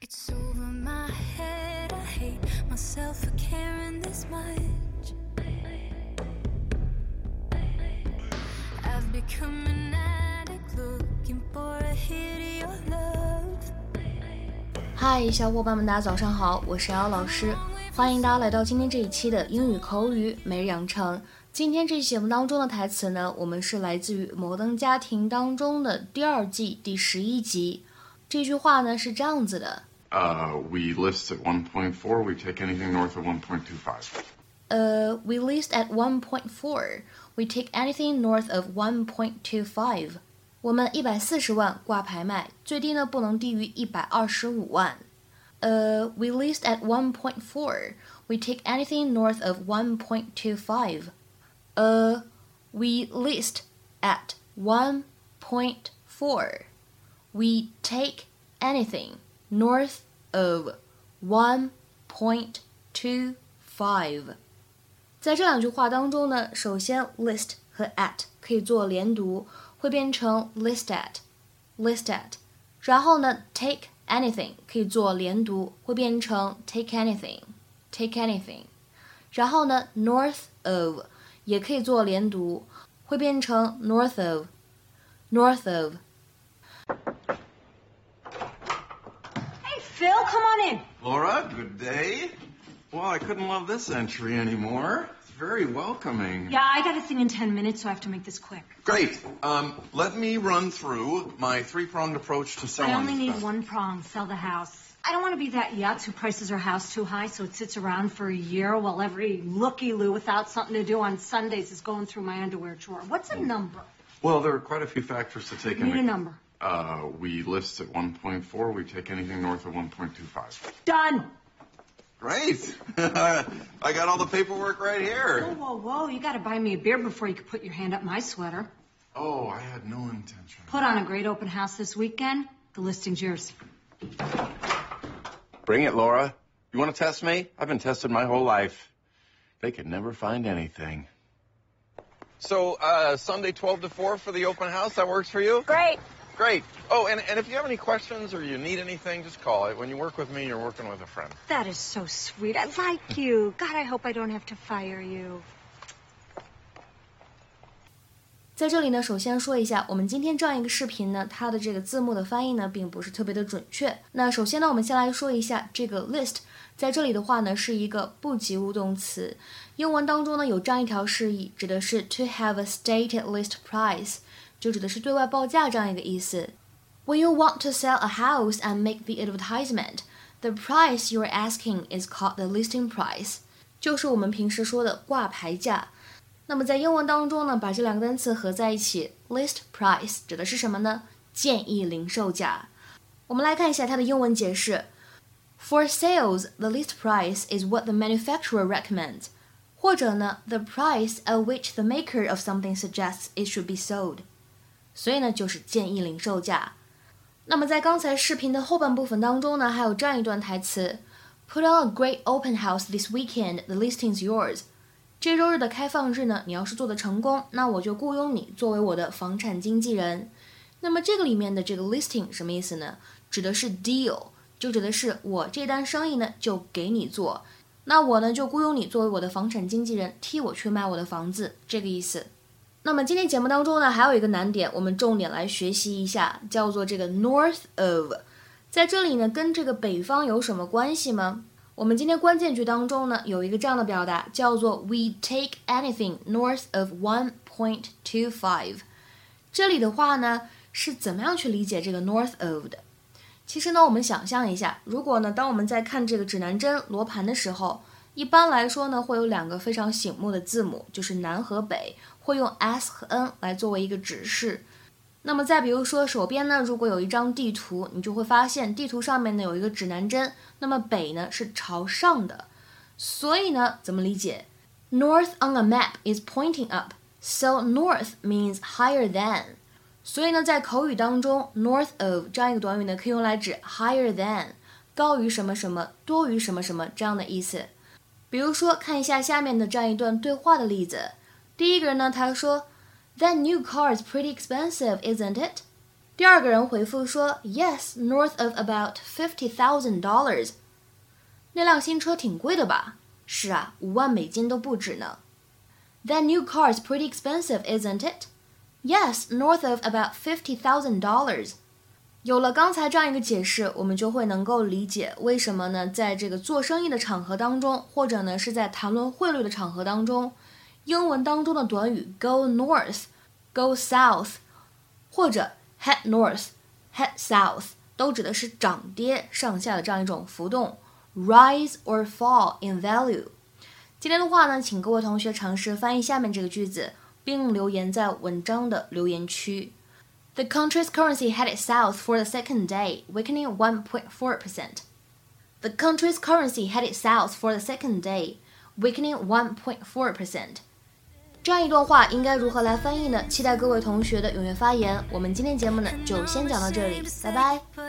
It's over my head. I hate myself for caring this much. I've become an addict looking for a hit of your love. 嗨，小伙伴们，大家早上好，我是姚老师，欢迎大家来到今天这一期的英语口语每日养成。今天这期节目当中的台词呢，我们是来自于《摩登家庭》当中的第二季第十一集。这句话呢是这样子的。Uh, we list at 1.4. We take anything north of 1.25. 呃、w e list at 1.4. We take anything north of 1.25. 我们一百四十万挂牌卖，最低呢不能低于一百二十五万。呃、w e list at 1.4. We take anything north of 1.25. 呃、we list at 1.4. We take anything north of 1.25. 在这两句话当中呢，首先 list 和 at 可以做连读，会变成 list at，list at。然后呢，take anything 可以做连读，会变成 take anything，take anything。然后呢，north of 也可以做连读，会变成 north of，north of。 Phil, come on in. Laura, good day. Well, I couldn't love this entry anymore. It's very welcoming. Yeah, I got a thing in 10 minutes, so I have to make this quick. Great. Um, let me run through my three-pronged approach to selling. I only need stuff. one prong sell the house. I don't want to be that yutz who prices her house too high so it sits around for a year while every looky loo without something to do on Sundays is going through my underwear drawer. What's a number? Well, there are quite a few factors to take into account. Need a number. Uh, we list at 1.4. We take anything north of 1.25. Done. Great. I got all the paperwork right here. Whoa, whoa, whoa. You got to buy me a beer before you can put your hand up my sweater. Oh, I had no intention. Put on a great open house this weekend. The listing's yours. Bring it, Laura. You want to test me? I've been tested my whole life. They could never find anything. So, uh, Sunday 12 to 4 for the open house, that works for you? Great. Great. Oh, and, and if you have any questions or you need anything, just call it. When you work with me, you're working with a friend. That is so sweet. I like you. God, I hope I don't have to fire you. 在这里呢，首先说一下，我们今天这样一个视频呢，它的这个字幕的翻译呢，并不是特别的准确。那首先呢，我们先来说一下这个 list，在这里的话呢，是一个不及物动词。英文当中呢，有这样一条释义，指的是 to have a stated list price，就指的是对外报价这样一个意思。When you want to sell a house and make the advertisement, the price you're asking is called the listing price，就是我们平时说的挂牌价。那么在英文当中呢，把这两个单词合在一起，list price 指的是什么呢？建议零售价。我们来看一下它的英文解释。For sales, the list price is what the manufacturer recommends，或者呢，the price at which the maker of something suggests it should be sold。 所以呢，就是建议零售价。那么在刚才视频的后半部分当中呢，还有这样一段台词：Put on a great open house this weekend. The listing's yours. 这周日的开放日呢，你要是做的成功，那我就雇佣你作为我的房产经纪人。那么这个里面的这个 listing 什么意思呢？指的是 deal，就指的是我这单生意呢就给你做，那我呢就雇佣你作为我的房产经纪人，替我去卖我的房子，这个意思。那么今天节目当中呢，还有一个难点，我们重点来学习一下，叫做这个 north of，在这里呢，跟这个北方有什么关系吗？我们今天关键句当中呢，有一个这样的表达，叫做 "We take anything north of one point two five 这里的话呢，是怎么样去理解这个 north of 的？其实呢，我们想象一下，如果呢，当我们在看这个指南针罗盘的时候，一般来说呢，会有两个非常醒目的字母，就是南和北，会用 S 和 N 来作为一个指示。那么再比如说，手边呢，如果有一张地图，你就会发现地图上面呢有一个指南针，那么北呢是朝上的，所以呢，怎么理解？North on a map is pointing up, so north means higher than。所以呢，在口语当中，north of 这样一个短语呢，可以用来指 higher than，高于什么什么，多于什么什么这样的意思。比如说，看一下下面的这样一段对话的例子。第一个人呢，他说。That new car is pretty expensive, isn't it? 第二个人回复说，Yes, north of about fifty thousand dollars。那辆新车挺贵的吧？是啊，五万美金都不止呢。That new car is pretty expensive, isn't it? Yes, north of about fifty thousand dollars. 有了刚才这样一个解释，我们就会能够理解为什么呢？在这个做生意的场合当中，或者呢是在谈论汇率的场合当中，英文当中的短语 go north、go south，或者 head north、head south，都指的是涨跌上下的这样一种浮动，rise or fall in value。今天的话呢，请各位同学尝试翻译下面这个句子，并留言在文章的留言区。The country's currency headed south for the second day, weakening 1.4%. The country's currency headed south for the second day, weakening 1.4%. 这样一段话应该如何来翻译呢？期待各位同学的踊跃发言。我们今天节目呢就先讲到这里，拜拜。